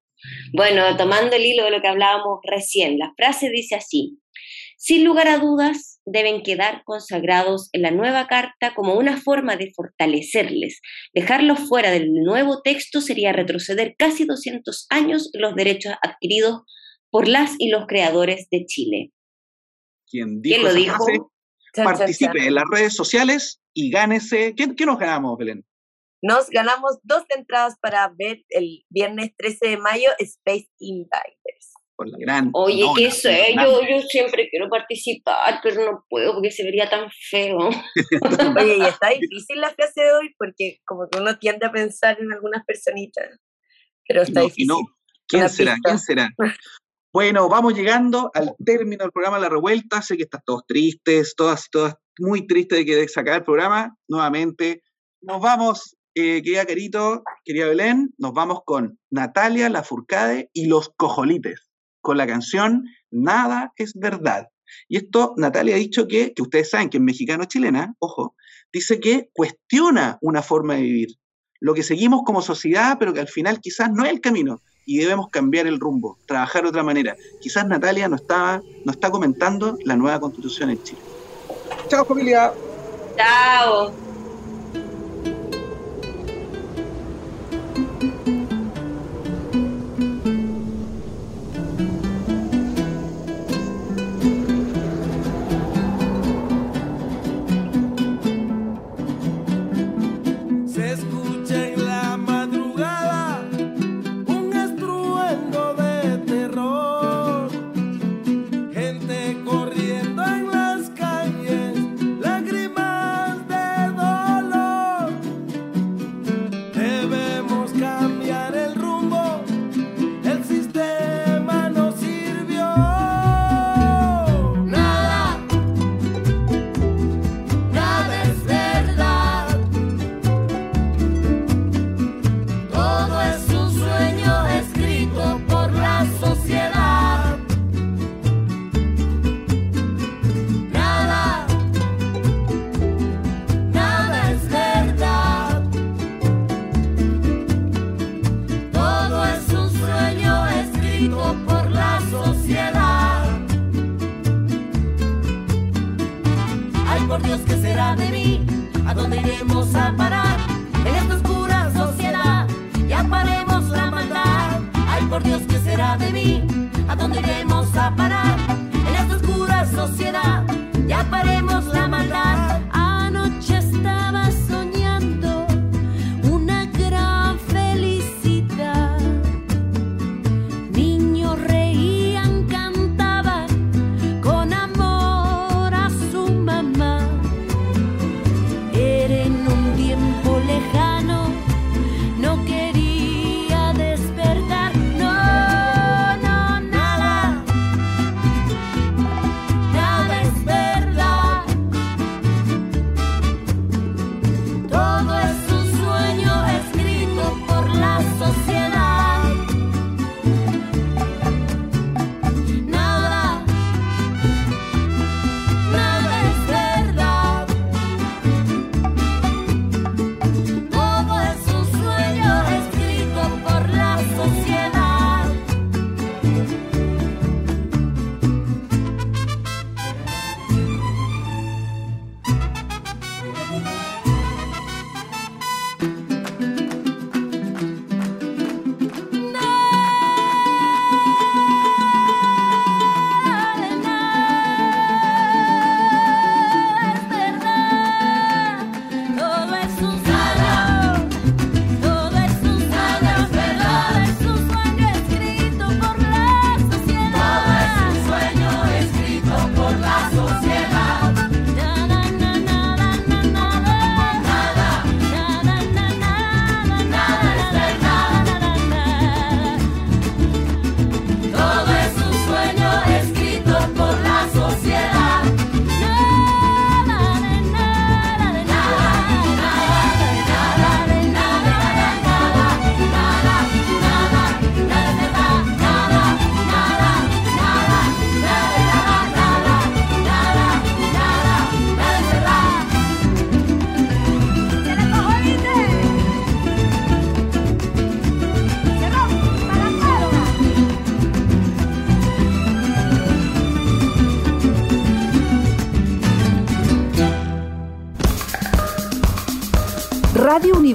Bueno, tomando el hilo de lo que hablábamos recién, la frase dice así. Sin lugar a dudas, deben quedar consagrados en la nueva carta como una forma de fortalecerles. Dejarlos fuera del nuevo texto sería retroceder casi 200 años los derechos adquiridos por las y los creadores de Chile quien dijo, ¿Quién lo dijo? participe en las redes sociales y gánese. ¿Qué, ¿Qué, nos ganamos, Belén? Nos ganamos dos entradas para ver el viernes 13 de mayo Space Invaders. Por la gran. Oye, qué sé, yo, yo siempre quiero participar, pero no puedo porque se vería tan feo. Oye, y está difícil la frase de hoy porque como que uno tiende a pensar en algunas personitas, pero está difícil. No. ¿Quién será? ¿Quién será? Bueno, vamos llegando al término del programa La Revuelta. Sé que están todos tristes, todas, todas muy tristes de que sacar el programa. Nuevamente, nos vamos, eh, querida Carito, querida Belén, nos vamos con Natalia Lafourcade y los Cojolites, con la canción Nada es verdad. Y esto, Natalia ha dicho que, que ustedes saben que es mexicano-chilena, ojo, dice que cuestiona una forma de vivir, lo que seguimos como sociedad, pero que al final quizás no es el camino y debemos cambiar el rumbo, trabajar de otra manera. Quizás Natalia no, estaba, no está comentando la nueva constitución en Chile. Chao familia. Chao.